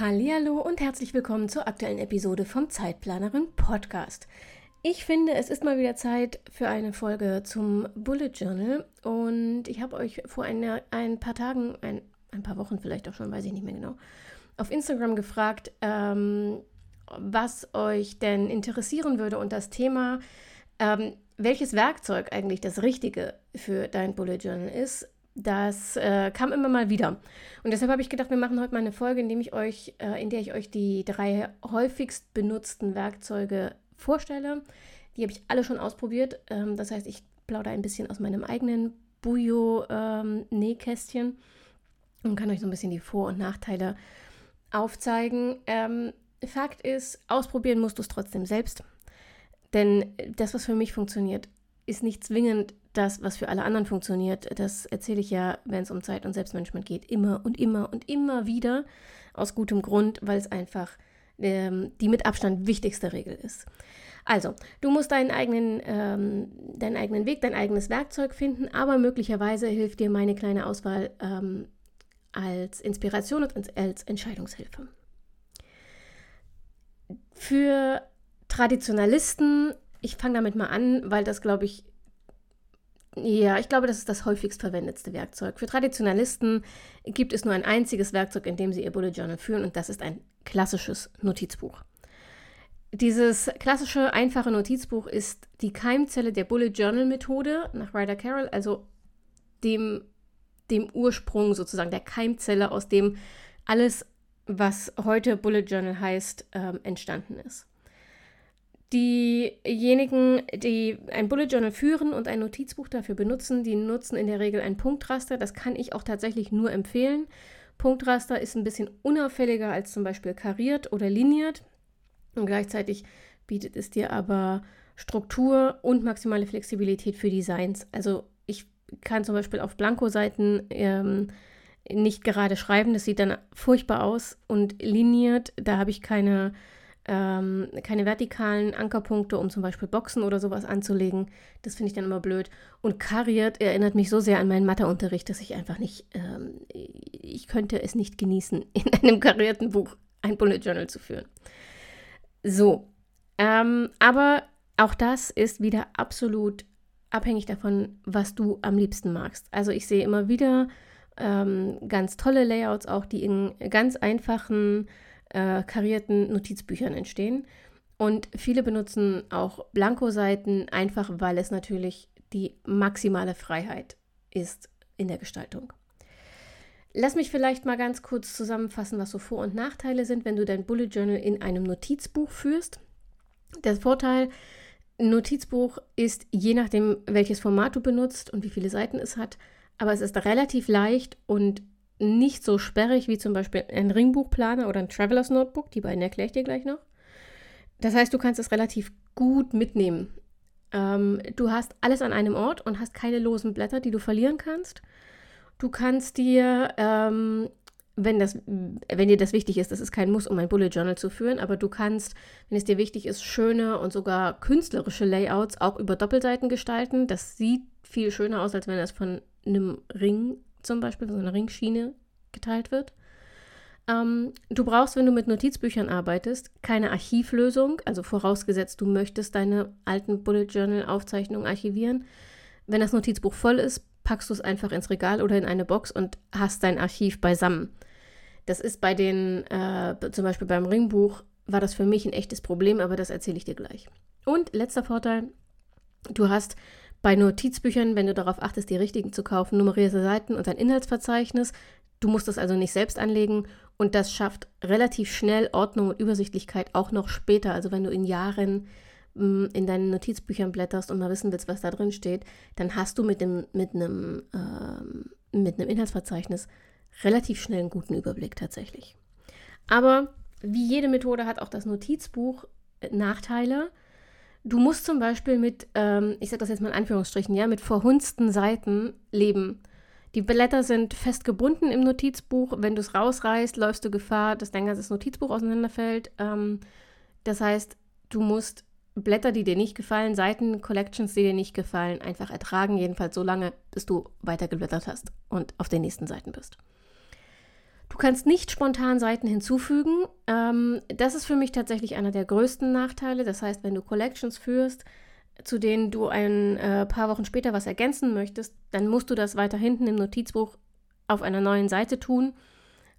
Hallo und herzlich willkommen zur aktuellen Episode vom Zeitplanerin Podcast. Ich finde, es ist mal wieder Zeit für eine Folge zum Bullet Journal und ich habe euch vor eine, ein paar Tagen, ein, ein paar Wochen vielleicht auch schon, weiß ich nicht mehr genau, auf Instagram gefragt, ähm, was euch denn interessieren würde und das Thema, ähm, welches Werkzeug eigentlich das Richtige für dein Bullet Journal ist. Das äh, kam immer mal wieder. Und deshalb habe ich gedacht, wir machen heute mal eine Folge, in, ich euch, äh, in der ich euch die drei häufigst benutzten Werkzeuge vorstelle. Die habe ich alle schon ausprobiert. Ähm, das heißt, ich plaudere ein bisschen aus meinem eigenen Bujo-Nähkästchen ähm, und kann euch so ein bisschen die Vor- und Nachteile aufzeigen. Ähm, Fakt ist, ausprobieren musst du es trotzdem selbst. Denn das, was für mich funktioniert, ist nicht zwingend das, was für alle anderen funktioniert. Das erzähle ich ja, wenn es um Zeit und Selbstmanagement geht, immer und immer und immer wieder. Aus gutem Grund, weil es einfach ähm, die mit Abstand wichtigste Regel ist. Also, du musst deinen eigenen, ähm, deinen eigenen Weg, dein eigenes Werkzeug finden, aber möglicherweise hilft dir meine kleine Auswahl ähm, als Inspiration und als Entscheidungshilfe. Für Traditionalisten, ich fange damit mal an, weil das, glaube ich, ja, ich glaube, das ist das häufigst verwendetste Werkzeug. Für Traditionalisten gibt es nur ein einziges Werkzeug, in dem sie ihr Bullet Journal führen, und das ist ein klassisches Notizbuch. Dieses klassische, einfache Notizbuch ist die Keimzelle der Bullet Journal Methode nach Ryder Carroll, also dem, dem Ursprung sozusagen, der Keimzelle, aus dem alles, was heute Bullet Journal heißt, ähm, entstanden ist. Diejenigen, die ein Bullet Journal führen und ein Notizbuch dafür benutzen, die nutzen in der Regel ein Punktraster. Das kann ich auch tatsächlich nur empfehlen. Punktraster ist ein bisschen unauffälliger als zum Beispiel kariert oder liniert und gleichzeitig bietet es dir aber Struktur und maximale Flexibilität für Designs. Also ich kann zum Beispiel auf Blankoseiten ähm, nicht gerade schreiben, das sieht dann furchtbar aus und liniert, da habe ich keine ähm, keine vertikalen Ankerpunkte, um zum Beispiel Boxen oder sowas anzulegen. Das finde ich dann immer blöd. Und kariert erinnert mich so sehr an meinen Matheunterricht, dass ich einfach nicht, ähm, ich könnte es nicht genießen, in einem karierten Buch ein Bullet Journal zu führen. So, ähm, aber auch das ist wieder absolut abhängig davon, was du am liebsten magst. Also ich sehe immer wieder ähm, ganz tolle Layouts, auch die in ganz einfachen äh, karierten Notizbüchern entstehen. Und viele benutzen auch Blankoseiten, einfach weil es natürlich die maximale Freiheit ist in der Gestaltung. Lass mich vielleicht mal ganz kurz zusammenfassen, was so Vor- und Nachteile sind, wenn du dein Bullet Journal in einem Notizbuch führst. Der Vorteil, Notizbuch ist, je nachdem, welches Format du benutzt und wie viele Seiten es hat, aber es ist relativ leicht und nicht so sperrig wie zum Beispiel ein Ringbuchplaner oder ein Travelers Notebook. Die beiden erkläre ich dir gleich noch. Das heißt, du kannst es relativ gut mitnehmen. Ähm, du hast alles an einem Ort und hast keine losen Blätter, die du verlieren kannst. Du kannst dir, ähm, wenn, das, wenn dir das wichtig ist, das ist kein Muss, um ein Bullet Journal zu führen, aber du kannst, wenn es dir wichtig ist, schöne und sogar künstlerische Layouts auch über Doppelseiten gestalten. Das sieht viel schöner aus, als wenn das von einem Ring zum Beispiel, so eine Ringschiene geteilt wird. Ähm, du brauchst, wenn du mit Notizbüchern arbeitest, keine Archivlösung, also vorausgesetzt, du möchtest deine alten Bullet Journal Aufzeichnungen archivieren. Wenn das Notizbuch voll ist, packst du es einfach ins Regal oder in eine Box und hast dein Archiv beisammen. Das ist bei den, äh, zum Beispiel beim Ringbuch, war das für mich ein echtes Problem, aber das erzähle ich dir gleich. Und letzter Vorteil, du hast bei Notizbüchern, wenn du darauf achtest, die richtigen zu kaufen, nummerierte Seiten und ein Inhaltsverzeichnis. Du musst das also nicht selbst anlegen und das schafft relativ schnell Ordnung und Übersichtlichkeit auch noch später. Also wenn du in Jahren mm, in deinen Notizbüchern blätterst und mal wissen willst, was da drin steht, dann hast du mit, dem, mit, einem, ähm, mit einem Inhaltsverzeichnis relativ schnell einen guten Überblick tatsächlich. Aber wie jede Methode hat auch das Notizbuch äh, Nachteile. Du musst zum Beispiel mit, ähm, ich sage das jetzt mal in Anführungsstrichen, ja, mit verhunzten Seiten leben. Die Blätter sind fest gebunden im Notizbuch. Wenn du es rausreißt, läufst du Gefahr, dass dein ganzes Notizbuch auseinanderfällt. Ähm, das heißt, du musst Blätter, die dir nicht gefallen, Seiten, Collections, die dir nicht gefallen, einfach ertragen, jedenfalls so lange, bis du weitergeblättert hast und auf den nächsten Seiten bist. Du kannst nicht spontan Seiten hinzufügen. Ähm, das ist für mich tatsächlich einer der größten Nachteile. Das heißt, wenn du Collections führst, zu denen du ein äh, paar Wochen später was ergänzen möchtest, dann musst du das weiter hinten im Notizbuch auf einer neuen Seite tun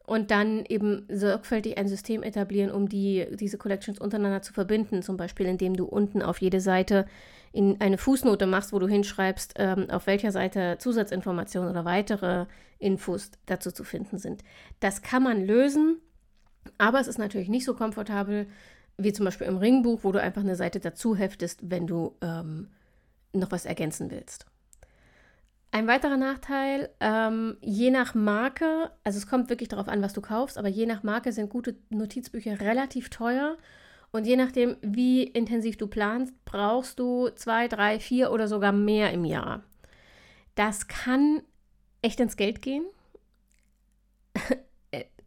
und dann eben sorgfältig ein System etablieren, um die, diese Collections untereinander zu verbinden. Zum Beispiel, indem du unten auf jede Seite in eine Fußnote machst, wo du hinschreibst, ähm, auf welcher Seite Zusatzinformationen oder weitere Infos dazu zu finden sind. Das kann man lösen, aber es ist natürlich nicht so komfortabel wie zum Beispiel im Ringbuch, wo du einfach eine Seite dazu heftest, wenn du ähm, noch was ergänzen willst. Ein weiterer Nachteil, ähm, je nach Marke, also es kommt wirklich darauf an, was du kaufst, aber je nach Marke sind gute Notizbücher relativ teuer. Und je nachdem, wie intensiv du planst, brauchst du zwei, drei, vier oder sogar mehr im Jahr. Das kann echt ins Geld gehen.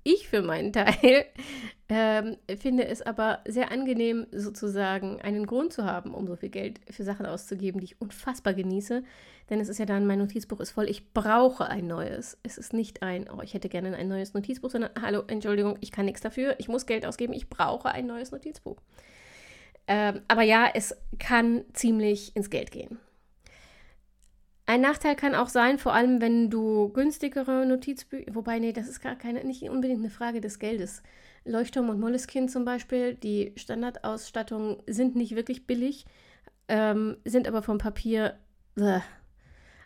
Ich für meinen Teil ähm, finde es aber sehr angenehm, sozusagen einen Grund zu haben, um so viel Geld für Sachen auszugeben, die ich unfassbar genieße. Denn es ist ja dann, mein Notizbuch ist voll, ich brauche ein neues. Es ist nicht ein, oh, ich hätte gerne ein neues Notizbuch, sondern, hallo, Entschuldigung, ich kann nichts dafür, ich muss Geld ausgeben, ich brauche ein neues Notizbuch. Ähm, aber ja, es kann ziemlich ins Geld gehen. Ein Nachteil kann auch sein, vor allem wenn du günstigere Notizbücher, wobei, nee, das ist gar keine, nicht unbedingt eine Frage des Geldes. Leuchtturm und Moleskine zum Beispiel, die Standardausstattungen sind nicht wirklich billig, ähm, sind aber vom Papier. Äh.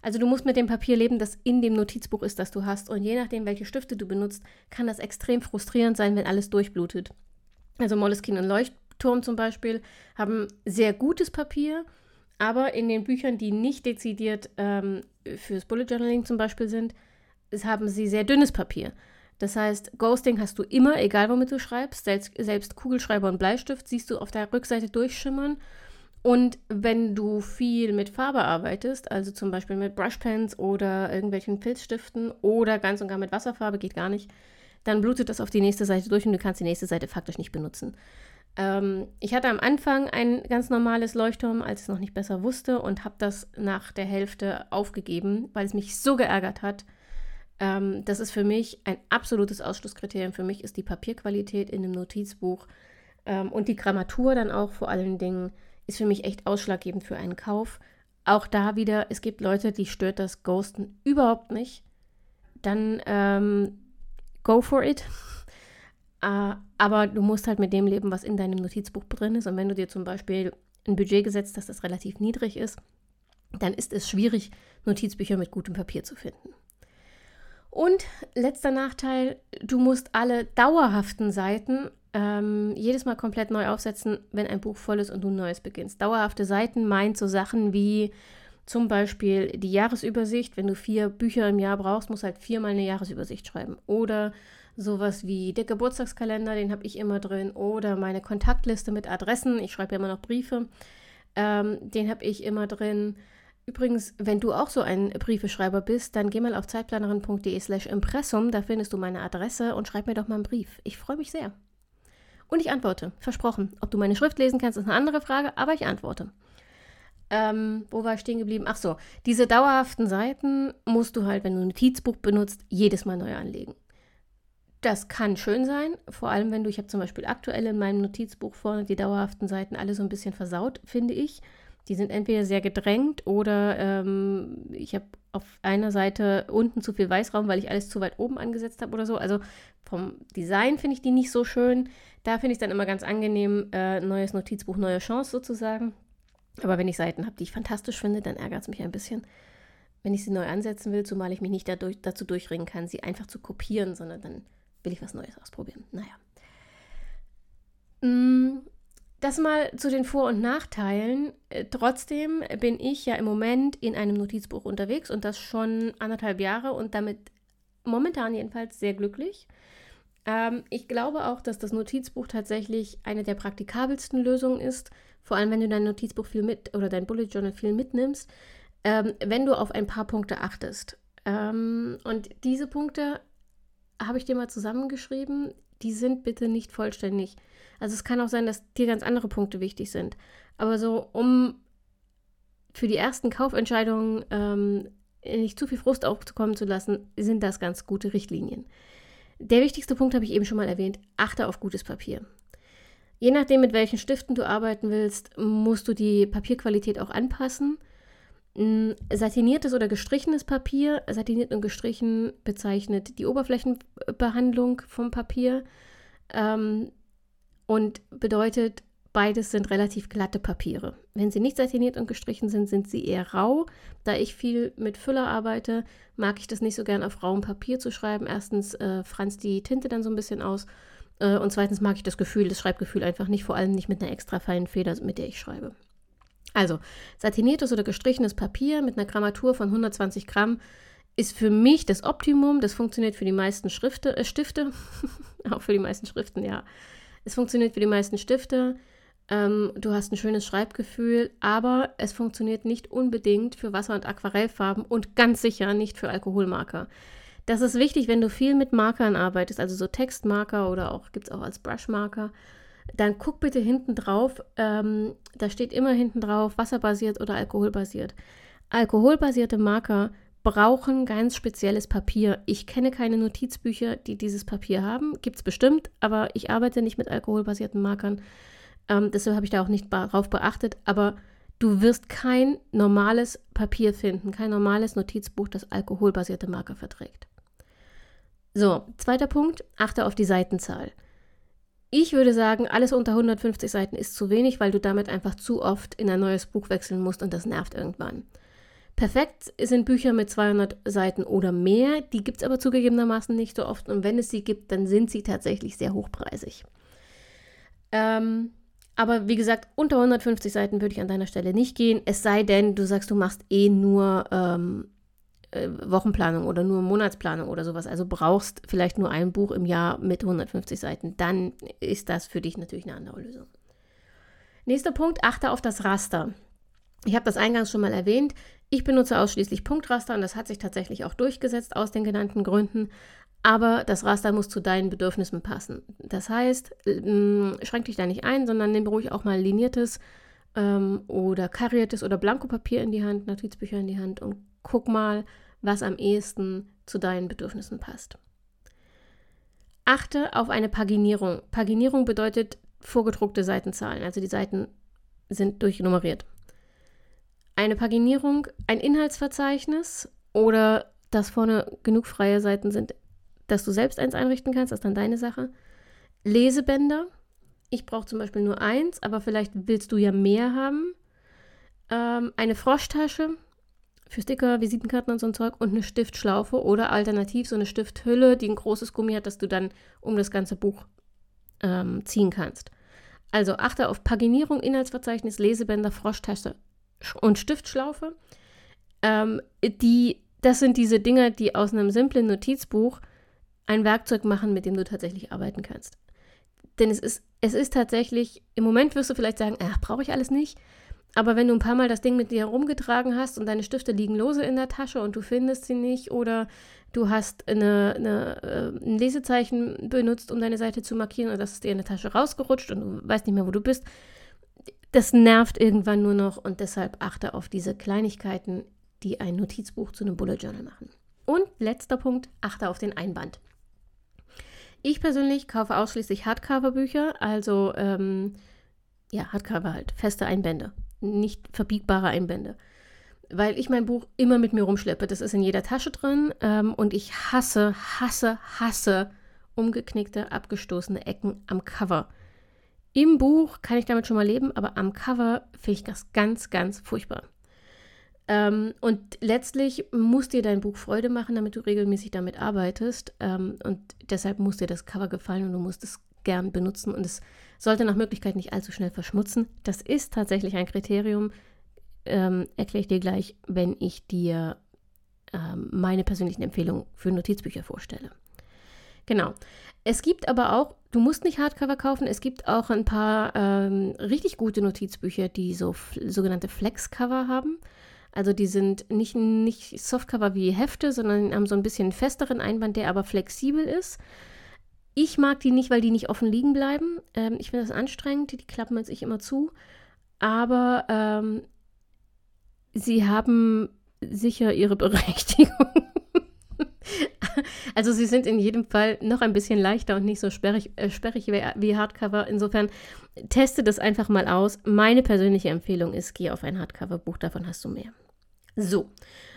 Also du musst mit dem Papier leben, das in dem Notizbuch ist, das du hast. Und je nachdem, welche Stifte du benutzt, kann das extrem frustrierend sein, wenn alles durchblutet. Also Moleskine und Leuchtturm zum Beispiel haben sehr gutes Papier, aber in den Büchern, die nicht dezidiert ähm, fürs Bullet Journaling zum Beispiel sind, haben sie sehr dünnes Papier. Das heißt, Ghosting hast du immer, egal womit du schreibst. Selbst, selbst Kugelschreiber und Bleistift siehst du auf der Rückseite durchschimmern. Und wenn du viel mit Farbe arbeitest, also zum Beispiel mit Brushpens oder irgendwelchen Filzstiften oder ganz und gar mit Wasserfarbe, geht gar nicht, dann blutet das auf die nächste Seite durch und du kannst die nächste Seite faktisch nicht benutzen. Ähm, ich hatte am Anfang ein ganz normales Leuchtturm, als ich es noch nicht besser wusste und habe das nach der Hälfte aufgegeben, weil es mich so geärgert hat, ähm, das ist für mich ein absolutes Ausschlusskriterium. Für mich ist die Papierqualität in dem Notizbuch ähm, und die Grammatur dann auch vor allen Dingen, ist für mich echt ausschlaggebend für einen Kauf. Auch da wieder, es gibt Leute, die stört das Ghosten überhaupt nicht. Dann ähm, go for it. Äh, aber du musst halt mit dem leben, was in deinem Notizbuch drin ist. Und wenn du dir zum Beispiel ein Budget gesetzt hast, das relativ niedrig ist, dann ist es schwierig, Notizbücher mit gutem Papier zu finden. Und letzter Nachteil, du musst alle dauerhaften Seiten ähm, jedes Mal komplett neu aufsetzen, wenn ein Buch voll ist und du ein neues beginnst. Dauerhafte Seiten meint so Sachen wie zum Beispiel die Jahresübersicht. Wenn du vier Bücher im Jahr brauchst, musst du halt viermal eine Jahresübersicht schreiben. Oder sowas wie der Geburtstagskalender, den habe ich immer drin. Oder meine Kontaktliste mit Adressen. Ich schreibe ja immer noch Briefe. Ähm, den habe ich immer drin. Übrigens, wenn du auch so ein Briefeschreiber bist, dann geh mal auf zeitplanerin.de slash Impressum, da findest du meine Adresse und schreib mir doch mal einen Brief. Ich freue mich sehr. Und ich antworte, versprochen. Ob du meine Schrift lesen kannst, ist eine andere Frage, aber ich antworte. Ähm, wo war ich stehen geblieben? Ach so, diese dauerhaften Seiten musst du halt, wenn du ein Notizbuch benutzt, jedes Mal neu anlegen. Das kann schön sein, vor allem wenn du, ich habe zum Beispiel aktuell in meinem Notizbuch vorne die dauerhaften Seiten alle so ein bisschen versaut, finde ich. Die sind entweder sehr gedrängt oder ähm, ich habe auf einer Seite unten zu viel Weißraum, weil ich alles zu weit oben angesetzt habe oder so. Also vom Design finde ich die nicht so schön. Da finde ich es dann immer ganz angenehm, äh, neues Notizbuch, neue Chance sozusagen. Aber wenn ich Seiten habe, die ich fantastisch finde, dann ärgert es mich ein bisschen, wenn ich sie neu ansetzen will, zumal ich mich nicht dadurch, dazu durchringen kann, sie einfach zu kopieren, sondern dann will ich was Neues ausprobieren. Naja. Mm, das mal zu den Vor- und Nachteilen. Äh, trotzdem bin ich ja im Moment in einem Notizbuch unterwegs und das schon anderthalb Jahre und damit momentan jedenfalls sehr glücklich. Ähm, ich glaube auch, dass das Notizbuch tatsächlich eine der praktikabelsten Lösungen ist, vor allem wenn du dein Notizbuch viel mit oder dein Bullet Journal viel mitnimmst, ähm, wenn du auf ein paar Punkte achtest. Ähm, und diese Punkte habe ich dir mal zusammengeschrieben. Die sind bitte nicht vollständig. Also es kann auch sein, dass dir ganz andere Punkte wichtig sind. Aber so, um für die ersten Kaufentscheidungen ähm, nicht zu viel Frust aufzukommen zu lassen, sind das ganz gute Richtlinien. Der wichtigste Punkt habe ich eben schon mal erwähnt. Achte auf gutes Papier. Je nachdem, mit welchen Stiften du arbeiten willst, musst du die Papierqualität auch anpassen. Satiniertes oder gestrichenes Papier, satiniert und gestrichen bezeichnet die Oberflächenbehandlung vom Papier ähm, und bedeutet, beides sind relativ glatte Papiere. Wenn sie nicht satiniert und gestrichen sind, sind sie eher rau. Da ich viel mit Füller arbeite, mag ich das nicht so gern auf rauem Papier zu schreiben. Erstens äh, franzt die Tinte dann so ein bisschen aus äh, und zweitens mag ich das Gefühl, das Schreibgefühl einfach nicht, vor allem nicht mit einer extra feinen Feder, mit der ich schreibe. Also, satiniertes oder gestrichenes Papier mit einer Grammatur von 120 Gramm ist für mich das Optimum. Das funktioniert für die meisten Schrifte, äh, Stifte. Auch für die meisten Schriften, ja. Es funktioniert für die meisten Stifte. Ähm, du hast ein schönes Schreibgefühl, aber es funktioniert nicht unbedingt für Wasser- und Aquarellfarben und ganz sicher nicht für Alkoholmarker. Das ist wichtig, wenn du viel mit Markern arbeitest, also so Textmarker oder auch gibt es auch als Brushmarker. Dann guck bitte hinten drauf, ähm, da steht immer hinten drauf, wasserbasiert oder alkoholbasiert. Alkoholbasierte Marker brauchen ganz spezielles Papier. Ich kenne keine Notizbücher, die dieses Papier haben. Gibt es bestimmt, aber ich arbeite nicht mit alkoholbasierten Markern. Ähm, deshalb habe ich da auch nicht darauf beachtet. Aber du wirst kein normales Papier finden, kein normales Notizbuch, das alkoholbasierte Marker verträgt. So, zweiter Punkt, achte auf die Seitenzahl. Ich würde sagen, alles unter 150 Seiten ist zu wenig, weil du damit einfach zu oft in ein neues Buch wechseln musst und das nervt irgendwann. Perfekt sind Bücher mit 200 Seiten oder mehr, die gibt es aber zugegebenermaßen nicht so oft und wenn es sie gibt, dann sind sie tatsächlich sehr hochpreisig. Ähm, aber wie gesagt, unter 150 Seiten würde ich an deiner Stelle nicht gehen, es sei denn, du sagst, du machst eh nur ähm, äh, Wochenplanung oder nur Monatsplanung oder sowas, also brauchst vielleicht nur ein Buch im Jahr mit 150 Seiten, dann ist das für dich natürlich eine andere Lösung. Nächster Punkt, achte auf das Raster. Ich habe das eingangs schon mal erwähnt. Ich benutze ausschließlich Punktraster und das hat sich tatsächlich auch durchgesetzt aus den genannten Gründen. Aber das Raster muss zu deinen Bedürfnissen passen. Das heißt, ähm, schränk dich da nicht ein, sondern nimm ruhig auch mal liniertes ähm, oder kariertes oder Blankopapier in die Hand, Notizbücher in die Hand und guck mal, was am ehesten zu deinen Bedürfnissen passt. Achte auf eine Paginierung. Paginierung bedeutet vorgedruckte Seitenzahlen, also die Seiten sind durchnummeriert. Eine Paginierung, ein Inhaltsverzeichnis oder dass vorne genug freie Seiten sind, dass du selbst eins einrichten kannst, das ist dann deine Sache. Lesebänder. Ich brauche zum Beispiel nur eins, aber vielleicht willst du ja mehr haben. Ähm, eine Froschtasche, für Sticker, Visitenkarten und so ein Zeug und eine Stiftschlaufe oder alternativ so eine Stifthülle, die ein großes Gummi hat, das du dann um das ganze Buch ähm, ziehen kannst. Also achte auf Paginierung, Inhaltsverzeichnis, Lesebänder, Froschtasche und Stiftschlaufe. Ähm, die, das sind diese Dinger, die aus einem simplen Notizbuch ein Werkzeug machen, mit dem du tatsächlich arbeiten kannst. Denn es ist, es ist tatsächlich, im Moment wirst du vielleicht sagen, ach, brauche ich alles nicht. Aber wenn du ein paar Mal das Ding mit dir herumgetragen hast und deine Stifte liegen lose in der Tasche und du findest sie nicht oder du hast eine, eine, äh, ein Lesezeichen benutzt, um deine Seite zu markieren und das ist dir in der Tasche rausgerutscht und du weißt nicht mehr, wo du bist, das nervt irgendwann nur noch und deshalb achte auf diese Kleinigkeiten, die ein Notizbuch zu einem Bullet Journal machen. Und letzter Punkt, achte auf den Einband. Ich persönlich kaufe ausschließlich Hardcover-Bücher, also ähm, ja, Hardcover halt, feste Einbände nicht verbiegbare Einbände. Weil ich mein Buch immer mit mir rumschleppe. Das ist in jeder Tasche drin ähm, und ich hasse, hasse, hasse umgeknickte, abgestoßene Ecken am Cover. Im Buch kann ich damit schon mal leben, aber am Cover finde ich das ganz, ganz furchtbar. Ähm, und letztlich muss dir dein Buch Freude machen, damit du regelmäßig damit arbeitest. Ähm, und deshalb muss dir das Cover gefallen und du musst es gern benutzen und es sollte nach Möglichkeit nicht allzu schnell verschmutzen. Das ist tatsächlich ein Kriterium, ähm, erkläre ich dir gleich, wenn ich dir ähm, meine persönlichen Empfehlungen für Notizbücher vorstelle. Genau. Es gibt aber auch, du musst nicht Hardcover kaufen, es gibt auch ein paar ähm, richtig gute Notizbücher, die so sogenannte Flexcover haben. Also die sind nicht, nicht Softcover wie Hefte, sondern haben so ein bisschen festeren Einband, der aber flexibel ist. Ich mag die nicht, weil die nicht offen liegen bleiben. Ähm, ich finde das anstrengend, die klappen jetzt ich immer zu. Aber ähm, sie haben sicher ihre Berechtigung. also sie sind in jedem Fall noch ein bisschen leichter und nicht so sperrig, äh, sperrig wie, wie, Hardcover. Insofern teste das einfach mal aus. Meine persönliche Empfehlung ist, geh auf ein Hardcover-Buch, davon hast du mehr. So,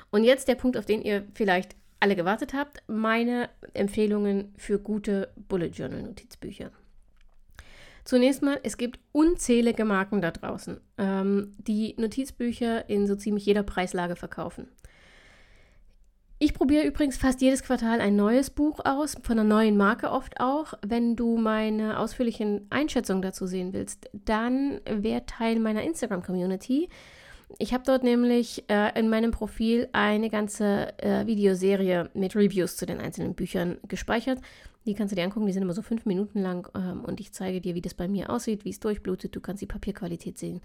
und jetzt der Punkt, auf den ihr vielleicht alle gewartet habt, meine Empfehlungen für gute Bullet Journal Notizbücher. Zunächst mal, es gibt unzählige Marken da draußen, ähm, die Notizbücher in so ziemlich jeder Preislage verkaufen. Ich probiere übrigens fast jedes Quartal ein neues Buch aus, von einer neuen Marke oft auch. Wenn du meine ausführlichen Einschätzungen dazu sehen willst, dann wäre Teil meiner Instagram-Community. Ich habe dort nämlich äh, in meinem Profil eine ganze äh, Videoserie mit Reviews zu den einzelnen Büchern gespeichert. Die kannst du dir angucken, die sind immer so fünf Minuten lang ähm, und ich zeige dir, wie das bei mir aussieht, wie es durchblutet. Du kannst die Papierqualität sehen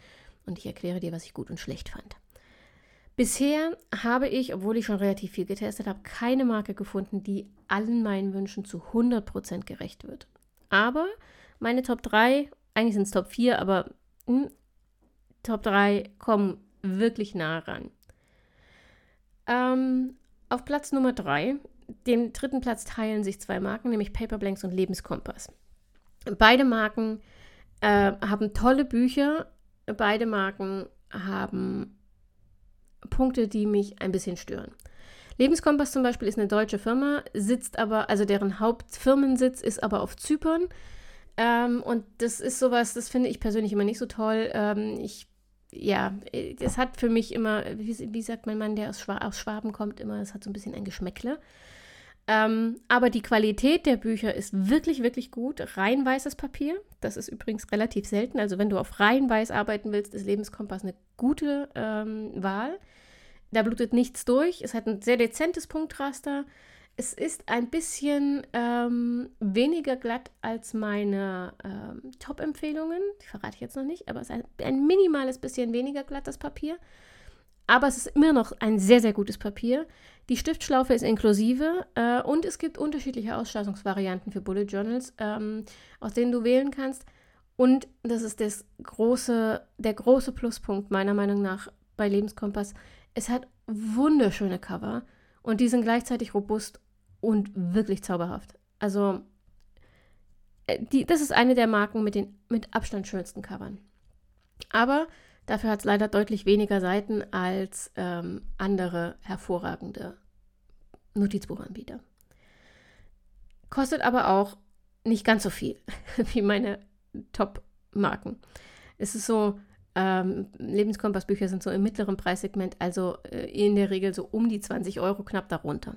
und ich erkläre dir, was ich gut und schlecht fand. Bisher habe ich, obwohl ich schon relativ viel getestet habe, keine Marke gefunden, die allen meinen Wünschen zu 100% gerecht wird. Aber meine Top 3, eigentlich sind es Top 4, aber hm, Top 3 kommen wirklich nah ran. Ähm, auf Platz Nummer 3, dem dritten Platz teilen sich zwei Marken, nämlich Paperblanks und Lebenskompass. Beide Marken äh, haben tolle Bücher, beide Marken haben Punkte, die mich ein bisschen stören. Lebenskompass zum Beispiel ist eine deutsche Firma, sitzt aber, also deren Hauptfirmensitz ist aber auf Zypern. Ähm, und das ist sowas, das finde ich persönlich immer nicht so toll. Ähm, ich ja, das hat für mich immer, wie, wie sagt mein Mann, der aus, Schwa aus Schwaben kommt, immer, es hat so ein bisschen ein Geschmäckle. Ähm, aber die Qualität der Bücher ist wirklich, wirklich gut. Rein weißes Papier, das ist übrigens relativ selten. Also wenn du auf rein weiß arbeiten willst, ist Lebenskompass eine gute ähm, Wahl. Da blutet nichts durch. Es hat ein sehr dezentes Punktraster. Es ist ein bisschen ähm, weniger glatt als meine ähm, Top-Empfehlungen. Die verrate ich jetzt noch nicht, aber es ist ein, ein, minimales bisschen weniger glatt, das Papier. Aber es ist immer noch ein sehr, sehr gutes Papier. Die Stiftschlaufe ist inklusive äh, und es gibt unterschiedliche Ausstattungsvarianten für Bullet Journals, ähm, aus denen du wählen kannst. Und das ist das große, der große Pluspunkt meiner Meinung nach bei Lebenskompass. Es hat wunderschöne Cover und die sind gleichzeitig robust und wirklich zauberhaft. Also, äh, die, das ist eine der Marken mit den mit Abstand schönsten Covern. Aber dafür hat es leider deutlich weniger Seiten als ähm, andere hervorragende Notizbuchanbieter. Kostet aber auch nicht ganz so viel wie meine Top-Marken. Es ist so, ähm, Lebenskompassbücher sind so im mittleren Preissegment, also äh, in der Regel so um die 20 Euro, knapp darunter.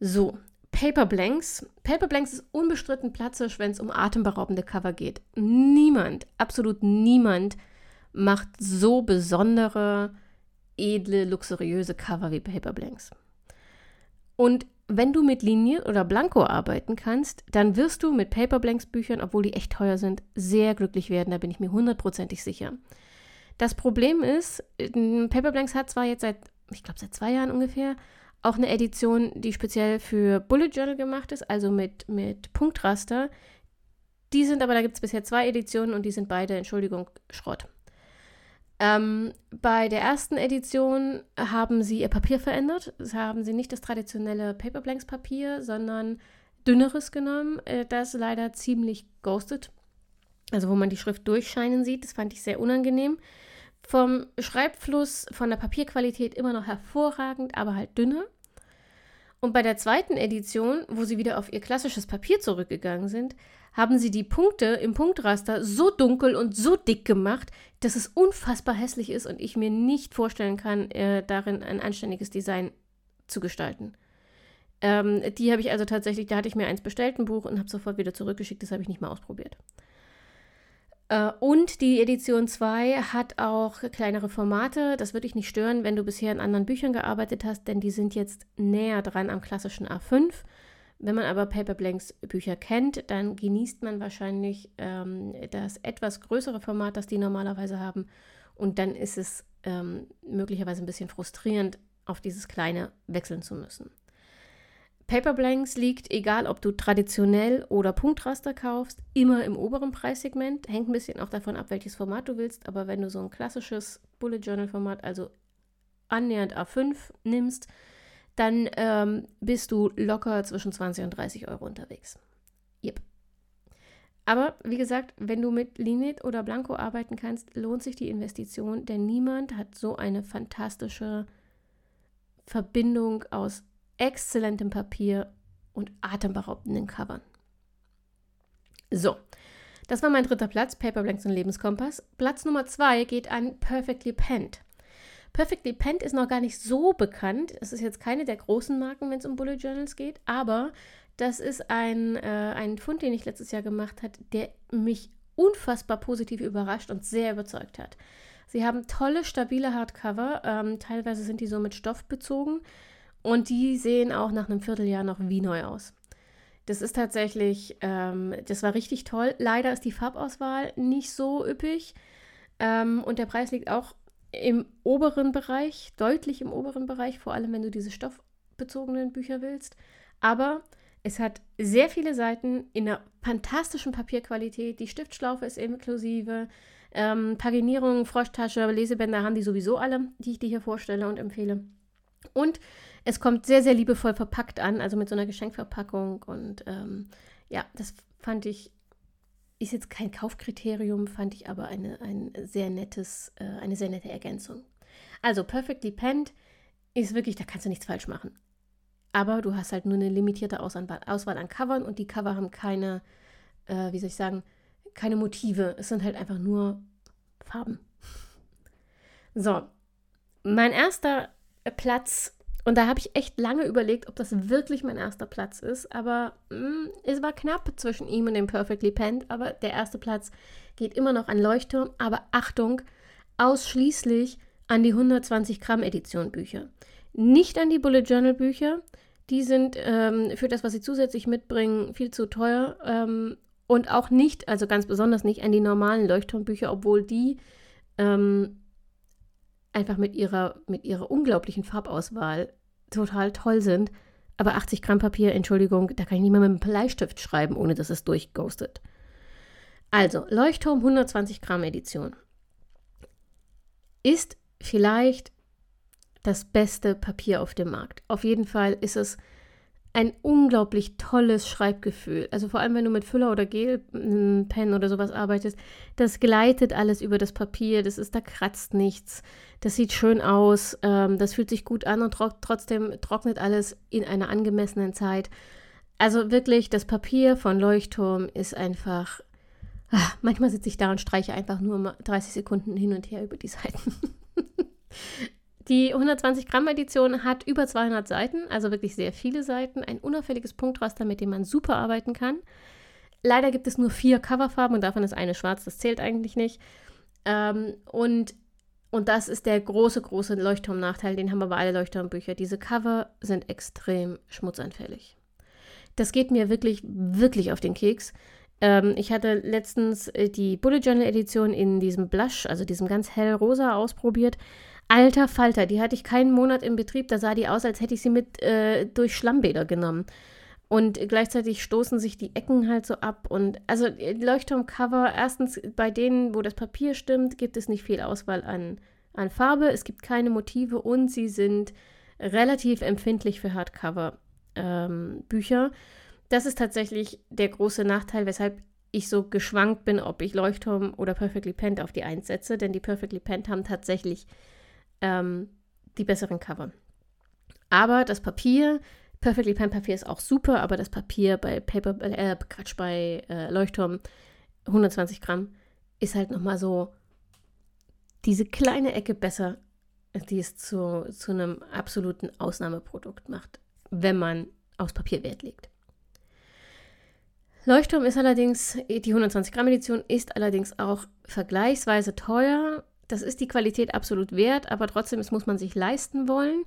So, Paper Blanks. Paper Blanks ist unbestritten platzisch, wenn es um atemberaubende Cover geht. Niemand, absolut niemand macht so besondere, edle, luxuriöse Cover wie Paper Blanks. Und wenn du mit Linie oder Blanko arbeiten kannst, dann wirst du mit Paper Blanks Büchern, obwohl die echt teuer sind, sehr glücklich werden. Da bin ich mir hundertprozentig sicher. Das Problem ist, Paper Blanks hat zwar jetzt seit, ich glaube, seit zwei Jahren ungefähr auch eine Edition, die speziell für Bullet Journal gemacht ist, also mit, mit Punktraster. Die sind aber, da gibt es bisher zwei Editionen und die sind beide, Entschuldigung, Schrott. Ähm, bei der ersten Edition haben sie ihr Papier verändert. Das haben sie nicht das traditionelle Paperblanks Papier, sondern dünneres genommen, äh, das leider ziemlich ghostet. Also wo man die Schrift durchscheinen sieht. Das fand ich sehr unangenehm. Vom Schreibfluss, von der Papierqualität immer noch hervorragend, aber halt dünner. Und bei der zweiten Edition, wo sie wieder auf ihr klassisches Papier zurückgegangen sind, haben sie die Punkte im Punktraster so dunkel und so dick gemacht, dass es unfassbar hässlich ist und ich mir nicht vorstellen kann, äh, darin ein anständiges Design zu gestalten. Ähm, die habe ich also tatsächlich, da hatte ich mir eins bestellt, ein Buch, und habe sofort wieder zurückgeschickt. Das habe ich nicht mal ausprobiert. Äh, und die Edition 2 hat auch kleinere Formate. Das würde dich nicht stören, wenn du bisher in anderen Büchern gearbeitet hast, denn die sind jetzt näher dran am klassischen A5. Wenn man aber Paper Blanks Bücher kennt, dann genießt man wahrscheinlich ähm, das etwas größere Format, das die normalerweise haben. Und dann ist es ähm, möglicherweise ein bisschen frustrierend, auf dieses kleine wechseln zu müssen. Paper Blanks liegt, egal ob du traditionell oder Punktraster kaufst, immer im oberen Preissegment. Hängt ein bisschen auch davon ab, welches Format du willst. Aber wenn du so ein klassisches Bullet Journal Format, also annähernd A5 nimmst, dann ähm, bist du locker zwischen 20 und 30 Euro unterwegs. Yep. Aber wie gesagt, wenn du mit Linit oder Blanco arbeiten kannst, lohnt sich die Investition, denn niemand hat so eine fantastische Verbindung aus exzellentem Papier und atemberaubenden Covern. So, das war mein dritter Platz, Paper Blanks und Lebenskompass. Platz Nummer zwei geht an Perfectly Penned. Perfectly Penned ist noch gar nicht so bekannt. Es ist jetzt keine der großen Marken, wenn es um Bullet Journals geht, aber das ist ein, äh, ein Fund, den ich letztes Jahr gemacht habe, der mich unfassbar positiv überrascht und sehr überzeugt hat. Sie haben tolle, stabile Hardcover. Ähm, teilweise sind die so mit Stoff bezogen und die sehen auch nach einem Vierteljahr noch wie neu aus. Das ist tatsächlich, ähm, das war richtig toll. Leider ist die Farbauswahl nicht so üppig ähm, und der Preis liegt auch im oberen Bereich, deutlich im oberen Bereich, vor allem wenn du diese stoffbezogenen Bücher willst. Aber es hat sehr viele Seiten in einer fantastischen Papierqualität. Die Stiftschlaufe ist inklusive. Ähm, Paginierung, Froschtasche, Lesebänder haben die sowieso alle, die ich dir hier vorstelle und empfehle. Und es kommt sehr, sehr liebevoll verpackt an, also mit so einer Geschenkverpackung. Und ähm, ja, das fand ich ist jetzt kein Kaufkriterium, fand ich aber eine, ein sehr nettes, äh, eine sehr nette Ergänzung. Also Perfectly Penned ist wirklich, da kannst du nichts falsch machen. Aber du hast halt nur eine limitierte Auswahl an Covern und die Cover haben keine, äh, wie soll ich sagen, keine Motive. Es sind halt einfach nur Farben. So, mein erster Platz und da habe ich echt lange überlegt, ob das wirklich mein erster Platz ist. Aber mh, mm, es war knapp zwischen ihm und dem Perfectly Penned. Aber der erste Platz geht immer noch an Leuchtturm. Aber Achtung, ausschließlich an die 120 Gramm Edition Bücher. Nicht an die Bullet Journal Bücher. Die sind ähm, für das, was sie zusätzlich mitbringen, viel zu teuer. Ähm, und auch nicht, also ganz besonders nicht an die normalen Leuchtturmbücher, obwohl die ähm, einfach mit ihrer, mit ihrer unglaublichen Farbauswahl total toll sind. Aber 80 Gramm Papier, Entschuldigung, da kann ich nicht mehr mit einem Bleistift schreiben, ohne dass es durchghostet. Also, Leuchtturm 120 Gramm Edition ist vielleicht das beste Papier auf dem Markt. Auf jeden Fall ist es ein unglaublich tolles Schreibgefühl. Also vor allem, wenn du mit Füller oder Gelpen oder sowas arbeitest, das gleitet alles über das Papier, das ist, da kratzt nichts, das sieht schön aus, ähm, das fühlt sich gut an und tro trotzdem trocknet alles in einer angemessenen Zeit. Also wirklich, das Papier von Leuchtturm ist einfach. Ach, manchmal sitze ich da und streiche einfach nur 30 Sekunden hin und her über die Seiten. Die 120 Gramm Edition hat über 200 Seiten, also wirklich sehr viele Seiten, ein unauffälliges Punktraster, mit dem man super arbeiten kann. Leider gibt es nur vier Coverfarben und davon ist eine schwarz, das zählt eigentlich nicht. Ähm, und, und das ist der große, große Leuchtturm-Nachteil, den haben aber alle Leuchtturmbücher. Diese Cover sind extrem schmutzanfällig. Das geht mir wirklich, wirklich auf den Keks. Ähm, ich hatte letztens äh, die Bullet Journal Edition in diesem Blush, also diesem ganz hell rosa, ausprobiert. Alter Falter, die hatte ich keinen Monat im Betrieb. Da sah die aus, als hätte ich sie mit äh, durch Schlammbäder genommen. Und gleichzeitig stoßen sich die Ecken halt so ab. Und also Leuchtturmcover, erstens bei denen, wo das Papier stimmt, gibt es nicht viel Auswahl an, an Farbe. Es gibt keine Motive und sie sind relativ empfindlich für Hardcover-Bücher. Ähm, das ist tatsächlich der große Nachteil, weshalb ich so geschwankt bin, ob ich Leuchtturm oder Perfectly Pent auf die 1 setze. Denn die Perfectly Pent haben tatsächlich ähm, die besseren Cover. Aber das Papier, Perfectly Pen Papier ist auch super, aber das Papier bei Paper, äh, Quatsch, bei äh, Leuchtturm 120 Gramm ist halt nochmal so diese kleine Ecke besser, die es zu, zu einem absoluten Ausnahmeprodukt macht, wenn man aufs Papier Wert legt. Leuchtturm ist allerdings, die 120 Gramm Edition ist allerdings auch vergleichsweise teuer das ist die Qualität absolut wert, aber trotzdem, es muss man sich leisten wollen.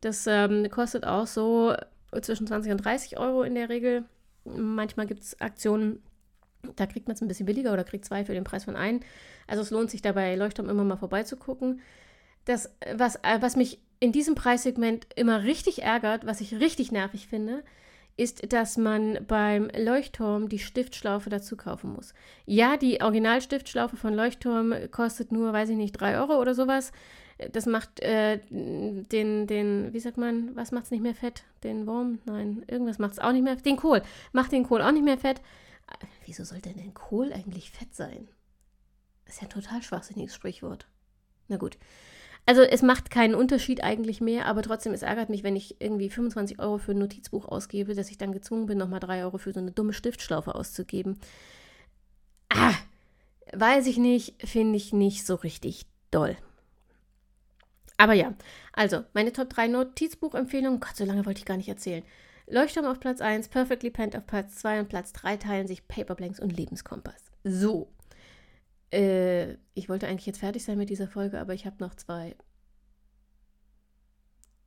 Das ähm, kostet auch so zwischen 20 und 30 Euro in der Regel. Manchmal gibt es Aktionen, da kriegt man es ein bisschen billiger oder kriegt zwei für den Preis von einem. Also es lohnt sich dabei, Leuchtturm immer mal vorbeizugucken. Das, was, äh, was mich in diesem Preissegment immer richtig ärgert, was ich richtig nervig finde, ist, dass man beim Leuchtturm die Stiftschlaufe dazu kaufen muss. Ja, die Originalstiftschlaufe von Leuchtturm kostet nur, weiß ich nicht, 3 Euro oder sowas. Das macht äh, den, den, wie sagt man, was macht es nicht mehr fett? Den Wurm? Nein, irgendwas macht es auch nicht mehr. Den Kohl. Macht den Kohl auch nicht mehr fett. Wieso sollte denn Kohl eigentlich fett sein? Das ist ja ein total schwachsinniges Sprichwort. Na gut. Also es macht keinen Unterschied eigentlich mehr, aber trotzdem, es ärgert mich, wenn ich irgendwie 25 Euro für ein Notizbuch ausgebe, dass ich dann gezwungen bin, nochmal 3 Euro für so eine dumme Stiftschlaufe auszugeben. Ah, weiß ich nicht, finde ich nicht so richtig doll. Aber ja, also meine Top 3 Notizbuchempfehlungen, Gott, so lange wollte ich gar nicht erzählen. Leuchtturm auf Platz 1, Perfectly Penned auf Platz 2 und Platz 3 teilen sich Paperblanks und Lebenskompass. So. Äh, ich wollte eigentlich jetzt fertig sein mit dieser Folge, aber ich habe noch zwei.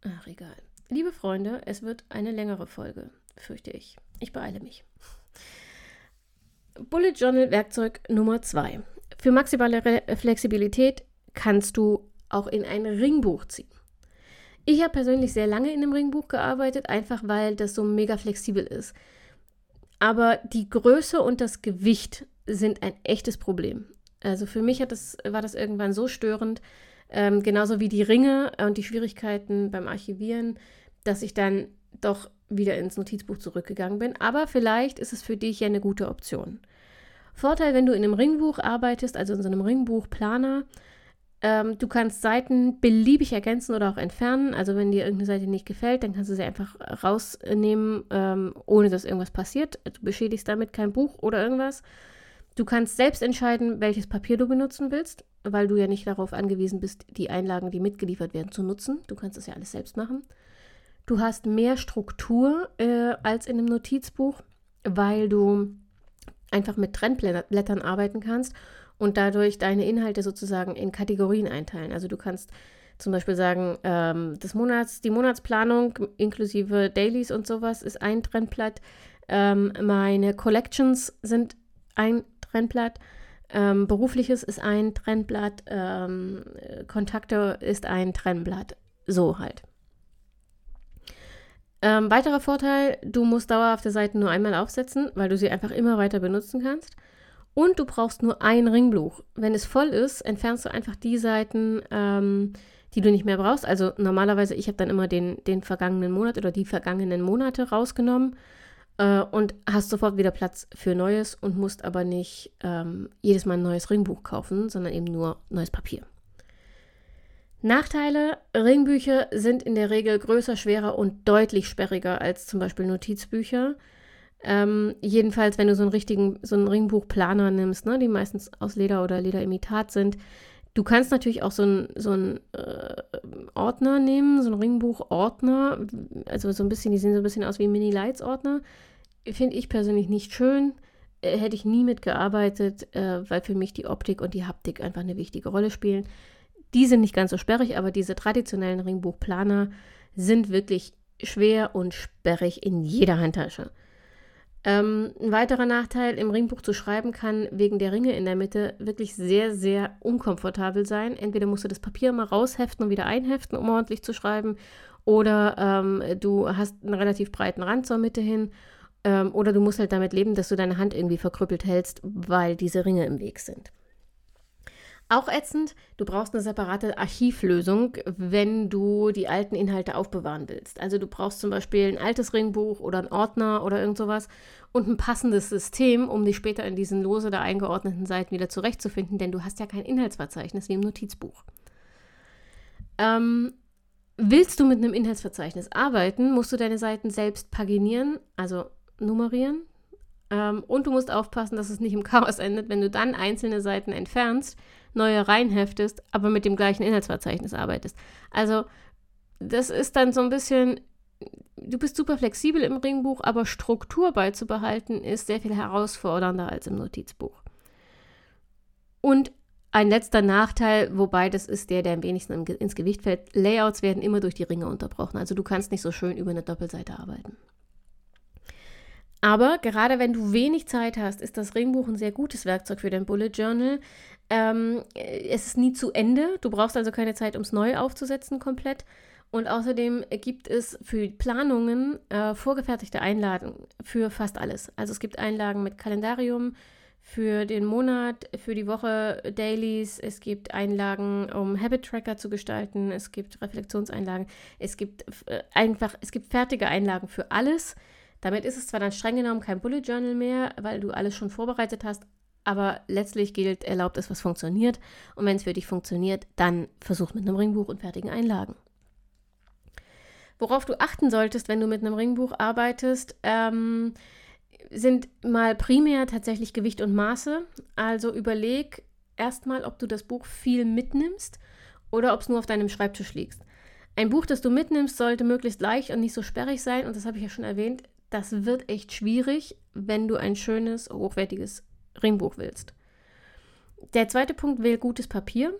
Ach, egal. Liebe Freunde, es wird eine längere Folge, fürchte ich. Ich beeile mich. Bullet Journal Werkzeug Nummer 2. Für maximale Re Flexibilität kannst du auch in ein Ringbuch ziehen. Ich habe persönlich sehr lange in einem Ringbuch gearbeitet, einfach weil das so mega flexibel ist. Aber die Größe und das Gewicht sind ein echtes Problem. Also für mich das, war das irgendwann so störend, ähm, genauso wie die Ringe und die Schwierigkeiten beim Archivieren, dass ich dann doch wieder ins Notizbuch zurückgegangen bin. Aber vielleicht ist es für dich ja eine gute Option. Vorteil, wenn du in einem Ringbuch arbeitest, also in so einem Ringbuchplaner, ähm, du kannst Seiten beliebig ergänzen oder auch entfernen. Also wenn dir irgendeine Seite nicht gefällt, dann kannst du sie einfach rausnehmen, ähm, ohne dass irgendwas passiert. Du beschädigst damit kein Buch oder irgendwas. Du kannst selbst entscheiden, welches Papier du benutzen willst, weil du ja nicht darauf angewiesen bist, die Einlagen, die mitgeliefert werden, zu nutzen. Du kannst das ja alles selbst machen. Du hast mehr Struktur äh, als in einem Notizbuch, weil du einfach mit Trendblättern arbeiten kannst und dadurch deine Inhalte sozusagen in Kategorien einteilen. Also du kannst zum Beispiel sagen, ähm, des Monats, die Monatsplanung inklusive Dailies und sowas ist ein Trendblatt. Ähm, meine Collections sind ein Trendblatt. Ähm, Berufliches ist ein Trendblatt. Ähm, Kontakte ist ein Trendblatt. So halt. Ähm, weiterer Vorteil, du musst dauerhafte Seiten nur einmal aufsetzen, weil du sie einfach immer weiter benutzen kannst. Und du brauchst nur ein Ringbuch. Wenn es voll ist, entfernst du einfach die Seiten, ähm, die du nicht mehr brauchst. Also normalerweise, ich habe dann immer den, den vergangenen Monat oder die vergangenen Monate rausgenommen äh, und hast sofort wieder Platz für Neues und musst aber nicht ähm, jedes Mal ein neues Ringbuch kaufen, sondern eben nur neues Papier. Nachteile, Ringbücher sind in der Regel größer, schwerer und deutlich sperriger als zum Beispiel Notizbücher. Ähm, jedenfalls, wenn du so einen richtigen, so einen Ringbuchplaner nimmst, ne, die meistens aus Leder oder Lederimitat sind. Du kannst natürlich auch so einen so äh, Ordner nehmen, so einen Ringbuchordner. Also so ein bisschen, die sehen so ein bisschen aus wie Mini-Lights-Ordner. Finde ich persönlich nicht schön. Äh, hätte ich nie mitgearbeitet, äh, weil für mich die Optik und die Haptik einfach eine wichtige Rolle spielen. Die sind nicht ganz so sperrig, aber diese traditionellen Ringbuchplaner sind wirklich schwer und sperrig in jeder Handtasche. Ähm, ein weiterer Nachteil, im Ringbuch zu schreiben kann wegen der Ringe in der Mitte wirklich sehr, sehr unkomfortabel sein. Entweder musst du das Papier mal rausheften und wieder einheften, um ordentlich zu schreiben, oder ähm, du hast einen relativ breiten Rand zur Mitte hin, ähm, oder du musst halt damit leben, dass du deine Hand irgendwie verkrüppelt hältst, weil diese Ringe im Weg sind. Auch ätzend, du brauchst eine separate Archivlösung, wenn du die alten Inhalte aufbewahren willst. Also du brauchst zum Beispiel ein altes Ringbuch oder einen Ordner oder irgend sowas und ein passendes System, um dich später in diesen lose da eingeordneten Seiten wieder zurechtzufinden, denn du hast ja kein Inhaltsverzeichnis wie im Notizbuch. Ähm, willst du mit einem Inhaltsverzeichnis arbeiten, musst du deine Seiten selbst paginieren, also nummerieren. Ähm, und du musst aufpassen, dass es nicht im Chaos endet, wenn du dann einzelne Seiten entfernst neue reinheftest, aber mit dem gleichen Inhaltsverzeichnis arbeitest. Also das ist dann so ein bisschen, du bist super flexibel im Ringbuch, aber Struktur beizubehalten ist sehr viel herausfordernder als im Notizbuch. Und ein letzter Nachteil, wobei das ist der, der am wenigsten ins Gewicht fällt. Layouts werden immer durch die Ringe unterbrochen. Also du kannst nicht so schön über eine Doppelseite arbeiten. Aber gerade wenn du wenig Zeit hast, ist das Ringbuch ein sehr gutes Werkzeug für dein Bullet Journal. Ähm, es ist nie zu Ende. Du brauchst also keine Zeit, um es neu aufzusetzen komplett. Und außerdem gibt es für Planungen äh, vorgefertigte Einlagen für fast alles. Also es gibt Einlagen mit Kalendarium für den Monat, für die Woche Dailies. Es gibt Einlagen, um Habit Tracker zu gestalten. Es gibt Reflexionseinlagen. Es gibt äh, einfach, es gibt fertige Einlagen für alles. Damit ist es zwar dann streng genommen kein Bullet Journal mehr, weil du alles schon vorbereitet hast, aber letztlich gilt, erlaubt es, was funktioniert. Und wenn es für dich funktioniert, dann versuch mit einem Ringbuch und fertigen Einlagen. Worauf du achten solltest, wenn du mit einem Ringbuch arbeitest, ähm, sind mal primär tatsächlich Gewicht und Maße. Also überleg erstmal, ob du das Buch viel mitnimmst oder ob es nur auf deinem Schreibtisch liegt. Ein Buch, das du mitnimmst, sollte möglichst leicht und nicht so sperrig sein. Und das habe ich ja schon erwähnt das wird echt schwierig, wenn du ein schönes, hochwertiges Ringbuch willst. Der zweite Punkt, wähl gutes Papier.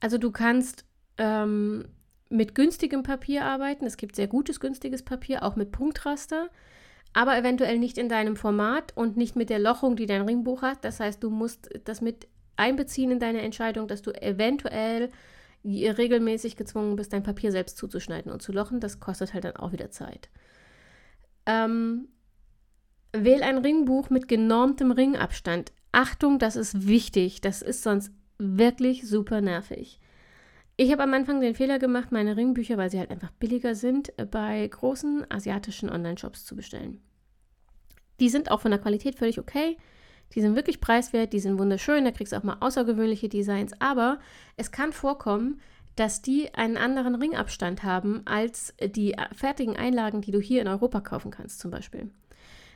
Also du kannst ähm, mit günstigem Papier arbeiten. Es gibt sehr gutes, günstiges Papier, auch mit Punktraster, aber eventuell nicht in deinem Format und nicht mit der Lochung, die dein Ringbuch hat. Das heißt, du musst das mit einbeziehen in deine Entscheidung, dass du eventuell regelmäßig gezwungen bist, dein Papier selbst zuzuschneiden und zu lochen. Das kostet halt dann auch wieder Zeit. Ähm, wähl ein Ringbuch mit genormtem Ringabstand. Achtung, das ist wichtig. Das ist sonst wirklich super nervig. Ich habe am Anfang den Fehler gemacht, meine Ringbücher, weil sie halt einfach billiger sind, bei großen asiatischen Online-Shops zu bestellen. Die sind auch von der Qualität völlig okay. Die sind wirklich preiswert, die sind wunderschön, da kriegst du auch mal außergewöhnliche Designs, aber es kann vorkommen, dass die einen anderen Ringabstand haben als die fertigen Einlagen, die du hier in Europa kaufen kannst, zum Beispiel.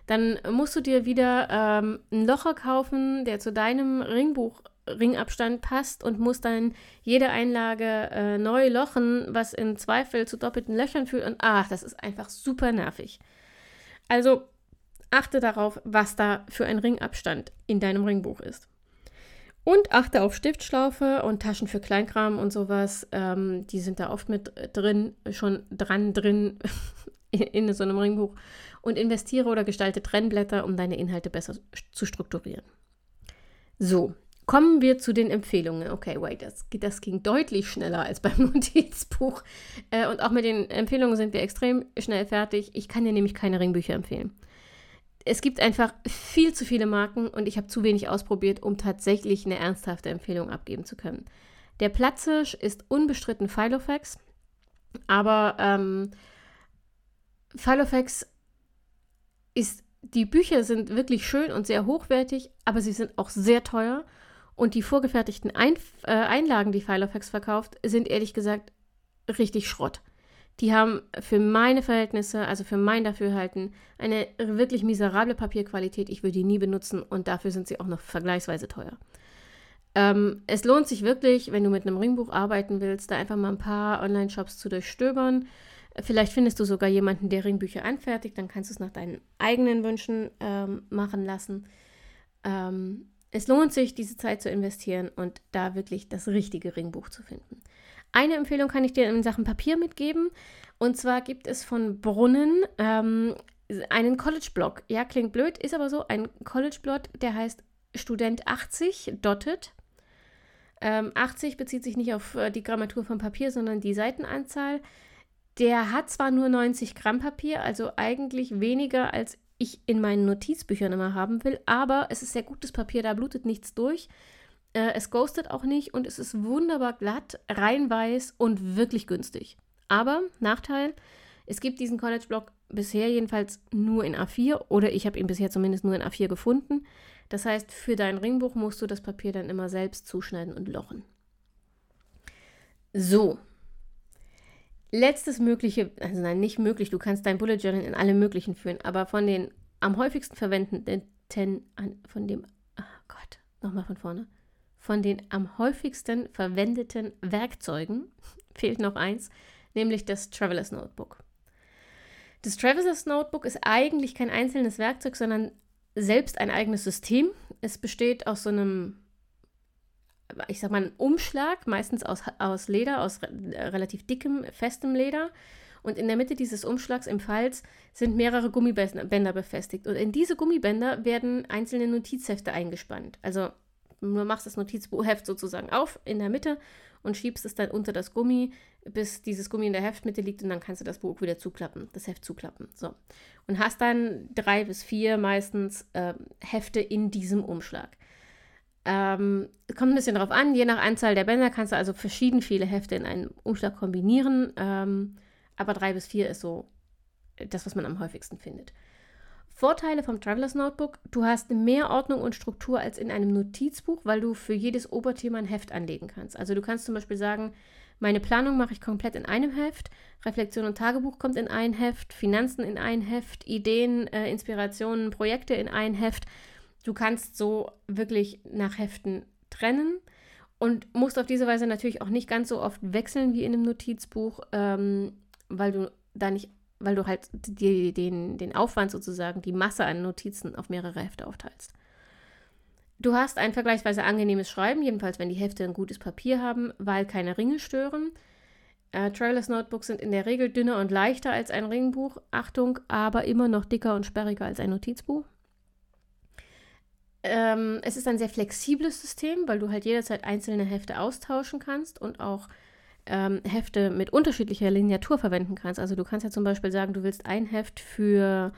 Dann musst du dir wieder ähm, einen Locher kaufen, der zu deinem Ringbuch Ringabstand passt und musst dann jede Einlage äh, neu lochen, was in Zweifel zu doppelten Löchern führt. Und ach, das ist einfach super nervig. Also achte darauf, was da für ein Ringabstand in deinem Ringbuch ist. Und achte auf Stiftschlaufe und Taschen für Kleinkram und sowas. Ähm, die sind da oft mit drin, schon dran drin in so einem Ringbuch. Und investiere oder gestalte Trennblätter, um deine Inhalte besser zu strukturieren. So, kommen wir zu den Empfehlungen. Okay, wait, das, das ging deutlich schneller als beim Notizbuch. Äh, und auch mit den Empfehlungen sind wir extrem schnell fertig. Ich kann dir nämlich keine Ringbücher empfehlen es gibt einfach viel zu viele Marken und ich habe zu wenig ausprobiert, um tatsächlich eine ernsthafte Empfehlung abgeben zu können. Der Platzhirsch ist unbestritten Filofax, aber ähm, Filofax ist, die Bücher sind wirklich schön und sehr hochwertig, aber sie sind auch sehr teuer und die vorgefertigten Ein äh, Einlagen, die Filofax verkauft, sind ehrlich gesagt richtig Schrott. Die haben für meine Verhältnisse, also für mein Dafürhalten, eine wirklich miserable Papierqualität. Ich würde die nie benutzen und dafür sind sie auch noch vergleichsweise teuer. Ähm, es lohnt sich wirklich, wenn du mit einem Ringbuch arbeiten willst, da einfach mal ein paar Online-Shops zu durchstöbern. Vielleicht findest du sogar jemanden, der Ringbücher anfertigt, dann kannst du es nach deinen eigenen Wünschen ähm, machen lassen. Ähm, es lohnt sich, diese Zeit zu investieren und da wirklich das richtige Ringbuch zu finden. Eine Empfehlung kann ich dir in Sachen Papier mitgeben. Und zwar gibt es von Brunnen ähm, einen College-Blog. Ja, klingt blöd, ist aber so. Ein College-Blog, der heißt Student 80 Dotted. Ähm, 80 bezieht sich nicht auf äh, die Grammatur von Papier, sondern die Seitenanzahl. Der hat zwar nur 90 Gramm Papier, also eigentlich weniger als ich in meinen Notizbüchern immer haben will, aber es ist sehr gutes Papier, da blutet nichts durch. Äh, es ghostet auch nicht und es ist wunderbar glatt, rein weiß und wirklich günstig. Aber Nachteil, es gibt diesen College-Block bisher jedenfalls nur in A4 oder ich habe ihn bisher zumindest nur in A4 gefunden. Das heißt, für dein Ringbuch musst du das Papier dann immer selbst zuschneiden und lochen. So. Letztes mögliche, also nein, nicht möglich, du kannst dein Bullet Journal in alle möglichen führen, aber von den am häufigsten verwendeten, von dem, oh Gott, nochmal von vorne von den am häufigsten verwendeten Werkzeugen fehlt noch eins, nämlich das Traveler's Notebook. Das Traveler's Notebook ist eigentlich kein einzelnes Werkzeug, sondern selbst ein eigenes System. Es besteht aus so einem ich sag mal, einen Umschlag, meistens aus, aus Leder, aus re relativ dickem, festem Leder. Und in der Mitte dieses Umschlags im Falz sind mehrere Gummibänder befestigt. Und in diese Gummibänder werden einzelne Notizhefte eingespannt. Also du machst das Notizheft sozusagen auf in der Mitte und schiebst es dann unter das Gummi, bis dieses Gummi in der Heftmitte liegt und dann kannst du das Buch wieder zuklappen, das Heft zuklappen. So. Und hast dann drei bis vier meistens äh, Hefte in diesem Umschlag. Ähm, kommt ein bisschen darauf an, je nach Anzahl der Bänder kannst du also verschieden viele Hefte in einem Umschlag kombinieren, ähm, aber drei bis vier ist so das, was man am häufigsten findet. Vorteile vom Travelers Notebook: Du hast mehr Ordnung und Struktur als in einem Notizbuch, weil du für jedes Oberthema ein Heft anlegen kannst. Also du kannst zum Beispiel sagen, meine Planung mache ich komplett in einem Heft, Reflexion und Tagebuch kommt in ein Heft, Finanzen in ein Heft, Ideen, äh, Inspirationen, Projekte in ein Heft. Du kannst so wirklich nach Heften trennen und musst auf diese Weise natürlich auch nicht ganz so oft wechseln wie in einem Notizbuch, ähm, weil du da nicht weil du halt die, den, den Aufwand sozusagen, die Masse an Notizen auf mehrere Hefte aufteilst. Du hast ein vergleichsweise angenehmes Schreiben, jedenfalls wenn die Hefte ein gutes Papier haben, weil keine Ringe stören. Äh, Travelers Notebooks sind in der Regel dünner und leichter als ein Ringbuch, Achtung, aber immer noch dicker und sperriger als ein Notizbuch. Ähm, es ist ein sehr flexibles System, weil du halt jederzeit einzelne Hefte austauschen kannst und auch ähm, Hefte mit unterschiedlicher Lineatur verwenden kannst. Also du kannst ja zum Beispiel sagen, du willst ein Heft für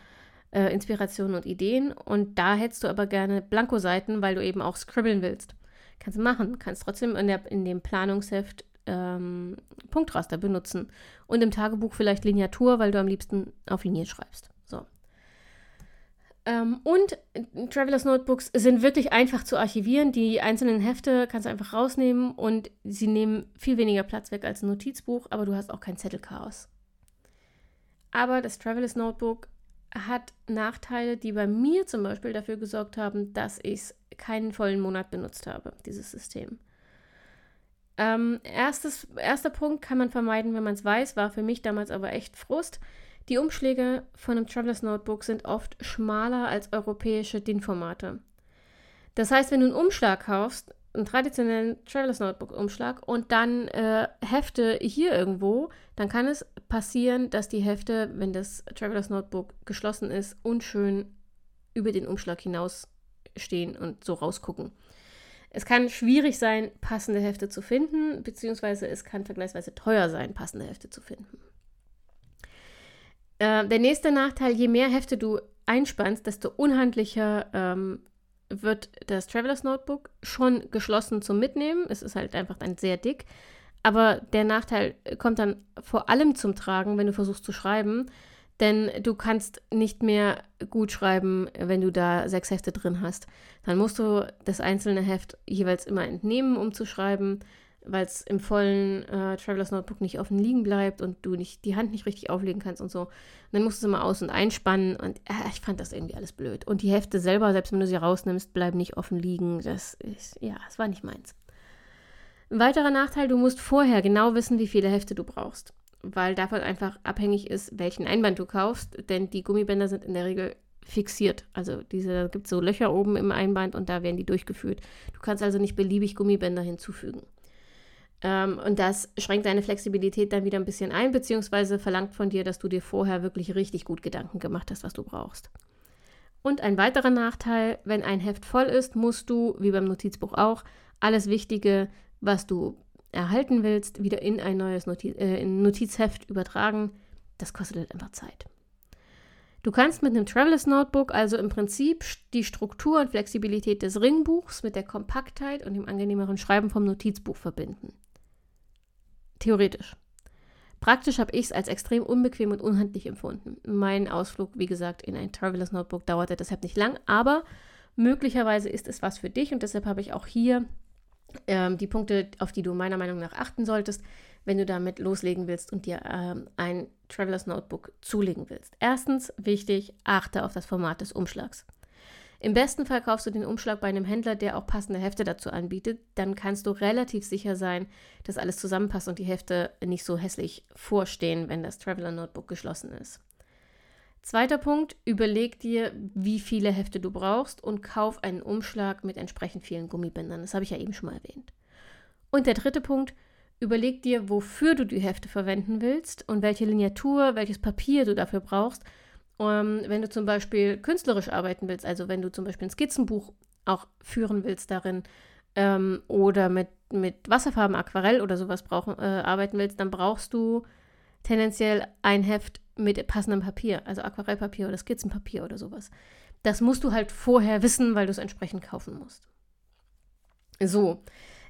äh, Inspirationen und Ideen und da hättest du aber gerne Blankoseiten, weil du eben auch scribbeln willst. Kannst du machen, kannst trotzdem in, der, in dem Planungsheft ähm, Punktraster benutzen und im Tagebuch vielleicht Lineatur, weil du am liebsten auf Linien schreibst. Ähm, und Travelers Notebooks sind wirklich einfach zu archivieren. Die einzelnen Hefte kannst du einfach rausnehmen und sie nehmen viel weniger Platz weg als ein Notizbuch, aber du hast auch kein Zettelchaos. Aber das Travelers Notebook hat Nachteile, die bei mir zum Beispiel dafür gesorgt haben, dass ich keinen vollen Monat benutzt habe, dieses System. Ähm, erstes, erster Punkt kann man vermeiden, wenn man es weiß, war für mich damals aber echt Frust. Die Umschläge von einem Travelers Notebook sind oft schmaler als europäische DIN-Formate. Das heißt, wenn du einen Umschlag kaufst, einen traditionellen Travelers Notebook Umschlag und dann äh, Hefte hier irgendwo, dann kann es passieren, dass die Hefte, wenn das Travelers Notebook geschlossen ist, unschön über den Umschlag hinaus stehen und so rausgucken. Es kann schwierig sein, passende Hefte zu finden, beziehungsweise es kann vergleichsweise teuer sein, passende Hefte zu finden. Äh, der nächste Nachteil, je mehr Hefte du einspannst, desto unhandlicher ähm, wird das Travelers Notebook schon geschlossen zum Mitnehmen. Es ist halt einfach dann sehr dick. Aber der Nachteil kommt dann vor allem zum Tragen, wenn du versuchst zu schreiben. Denn du kannst nicht mehr gut schreiben, wenn du da sechs Hefte drin hast. Dann musst du das einzelne Heft jeweils immer entnehmen, um zu schreiben weil es im vollen äh, Travelers Notebook nicht offen liegen bleibt und du nicht die Hand nicht richtig auflegen kannst und so. Und dann musst du es immer aus- und einspannen und äh, ich fand das irgendwie alles blöd. Und die Hefte selber, selbst wenn du sie rausnimmst, bleiben nicht offen liegen. Das ist, ja, das war nicht meins. Ein weiterer Nachteil, du musst vorher genau wissen, wie viele Hefte du brauchst, weil davon einfach abhängig ist, welchen Einband du kaufst, denn die Gummibänder sind in der Regel fixiert. Also diese, da gibt es so Löcher oben im Einband und da werden die durchgeführt. Du kannst also nicht beliebig Gummibänder hinzufügen. Ähm, und das schränkt deine Flexibilität dann wieder ein bisschen ein, beziehungsweise verlangt von dir, dass du dir vorher wirklich richtig gut Gedanken gemacht hast, was du brauchst. Und ein weiterer Nachteil, wenn ein Heft voll ist, musst du, wie beim Notizbuch auch, alles Wichtige, was du erhalten willst, wieder in ein neues Notiz, äh, Notizheft übertragen. Das kostet halt einfach Zeit. Du kannst mit einem Travelers Notebook also im Prinzip die Struktur und Flexibilität des Ringbuchs mit der Kompaktheit und dem angenehmeren Schreiben vom Notizbuch verbinden. Theoretisch. Praktisch habe ich es als extrem unbequem und unhandlich empfunden. Mein Ausflug, wie gesagt, in ein Travelers Notebook dauerte deshalb nicht lang, aber möglicherweise ist es was für dich und deshalb habe ich auch hier ähm, die Punkte, auf die du meiner Meinung nach achten solltest, wenn du damit loslegen willst und dir ähm, ein Travelers Notebook zulegen willst. Erstens, wichtig, achte auf das Format des Umschlags. Im besten Fall kaufst du den Umschlag bei einem Händler, der auch passende Hefte dazu anbietet. Dann kannst du relativ sicher sein, dass alles zusammenpasst und die Hefte nicht so hässlich vorstehen, wenn das Traveler Notebook geschlossen ist. Zweiter Punkt, überleg dir, wie viele Hefte du brauchst und kauf einen Umschlag mit entsprechend vielen Gummibändern. Das habe ich ja eben schon mal erwähnt. Und der dritte Punkt, überleg dir, wofür du die Hefte verwenden willst und welche Lineatur, welches Papier du dafür brauchst. Ähm, wenn du zum Beispiel künstlerisch arbeiten willst, also wenn du zum Beispiel ein Skizzenbuch auch führen willst darin ähm, oder mit, mit Wasserfarben, Aquarell oder sowas brauchen, äh, arbeiten willst, dann brauchst du tendenziell ein Heft mit passendem Papier, also Aquarellpapier oder Skizzenpapier oder sowas. Das musst du halt vorher wissen, weil du es entsprechend kaufen musst. So,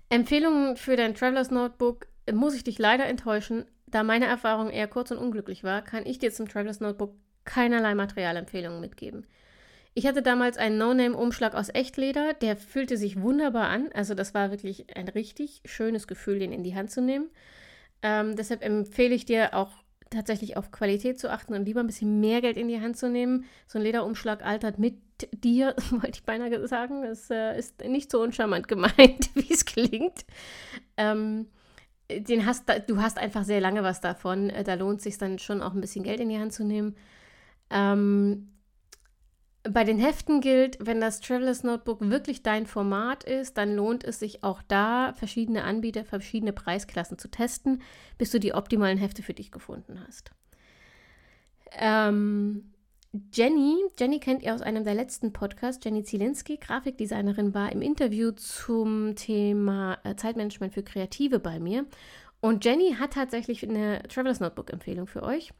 Empfehlungen für dein Travelers Notebook muss ich dich leider enttäuschen. Da meine Erfahrung eher kurz und unglücklich war, kann ich dir zum Travelers Notebook keinerlei Materialempfehlungen mitgeben. Ich hatte damals einen No-Name-Umschlag aus Echtleder, der fühlte sich wunderbar an. Also das war wirklich ein richtig schönes Gefühl, den in die Hand zu nehmen. Ähm, deshalb empfehle ich dir auch tatsächlich auf Qualität zu achten und lieber ein bisschen mehr Geld in die Hand zu nehmen. So ein Lederumschlag altert mit dir, wollte ich beinahe sagen. Das äh, ist nicht so uncharmant gemeint, wie es klingt. Ähm, den hast, du hast einfach sehr lange was davon. Da lohnt es sich dann schon auch ein bisschen Geld in die Hand zu nehmen. Ähm, bei den Heften gilt, wenn das Travelers Notebook wirklich dein Format ist, dann lohnt es sich auch da, verschiedene Anbieter, verschiedene Preisklassen zu testen, bis du die optimalen Hefte für dich gefunden hast. Ähm, Jenny, Jenny kennt ihr aus einem der letzten Podcasts, Jenny Zielinski, Grafikdesignerin, war im Interview zum Thema äh, Zeitmanagement für Kreative bei mir. Und Jenny hat tatsächlich eine Travelers Notebook-Empfehlung für euch.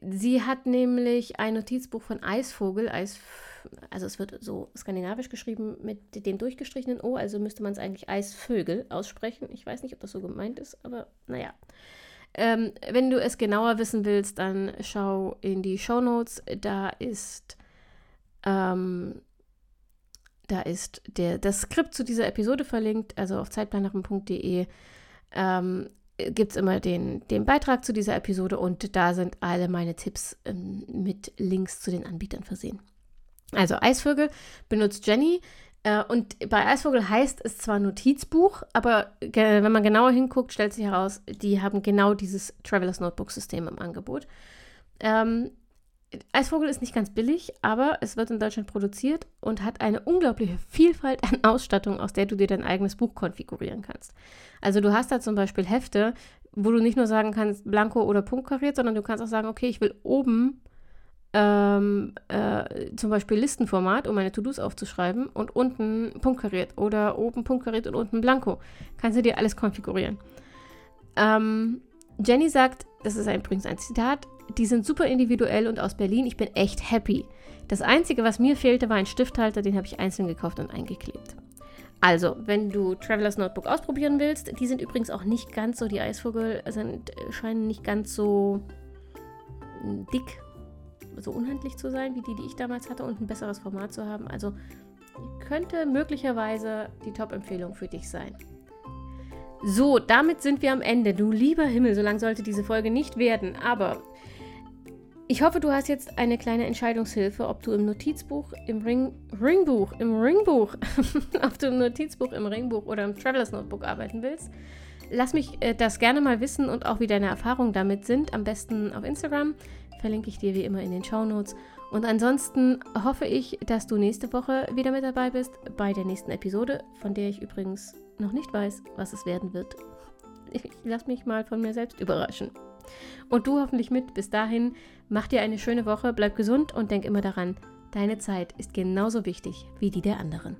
Sie hat nämlich ein Notizbuch von Eisvogel, Eis, also es wird so skandinavisch geschrieben mit dem durchgestrichenen O, also müsste man es eigentlich Eisvögel aussprechen. Ich weiß nicht, ob das so gemeint ist, aber naja. Ähm, wenn du es genauer wissen willst, dann schau in die Show Notes. Da ist, ähm, da ist der, das Skript zu dieser Episode verlinkt, also auf zeitplanerin.de. Ähm, gibt es immer den, den Beitrag zu dieser Episode und da sind alle meine Tipps ähm, mit Links zu den Anbietern versehen. Also Eisvögel benutzt Jenny äh, und bei Eisvogel heißt es zwar Notizbuch, aber wenn man genauer hinguckt, stellt sich heraus, die haben genau dieses Travelers Notebook System im Angebot. Ähm, Eisvogel ist nicht ganz billig, aber es wird in Deutschland produziert und hat eine unglaubliche Vielfalt an Ausstattung, aus der du dir dein eigenes Buch konfigurieren kannst. Also du hast da zum Beispiel Hefte, wo du nicht nur sagen kannst, blanko oder punktkariert, sondern du kannst auch sagen, okay, ich will oben ähm, äh, zum Beispiel Listenformat, um meine To-Dos aufzuschreiben und unten punktkariert oder oben punktkariert und unten blanko. Kannst du dir alles konfigurieren. Ähm, Jenny sagt, das ist übrigens ein Zitat, die sind super individuell und aus Berlin. Ich bin echt happy. Das Einzige, was mir fehlte, war ein Stifthalter, den habe ich einzeln gekauft und eingeklebt. Also, wenn du Travelers Notebook ausprobieren willst, die sind übrigens auch nicht ganz so, die Eisvogel sind, scheinen nicht ganz so dick, so unhandlich zu sein, wie die, die ich damals hatte und ein besseres Format zu haben. Also, könnte möglicherweise die Top-Empfehlung für dich sein. So, damit sind wir am Ende. Du lieber Himmel, so lang sollte diese Folge nicht werden. Aber ich hoffe, du hast jetzt eine kleine Entscheidungshilfe, ob du im Notizbuch, im Ring, Ringbuch, im Ringbuch, ob du im Notizbuch, im Ringbuch oder im Travelers Notebook arbeiten willst. Lass mich äh, das gerne mal wissen und auch wie deine Erfahrungen damit sind. Am besten auf Instagram. Verlinke ich dir wie immer in den Show Notes. Und ansonsten hoffe ich, dass du nächste Woche wieder mit dabei bist bei der nächsten Episode, von der ich übrigens noch nicht weiß, was es werden wird. Ich lasse mich mal von mir selbst überraschen. Und du hoffentlich mit. Bis dahin, mach dir eine schöne Woche, bleib gesund und denk immer daran, deine Zeit ist genauso wichtig wie die der anderen.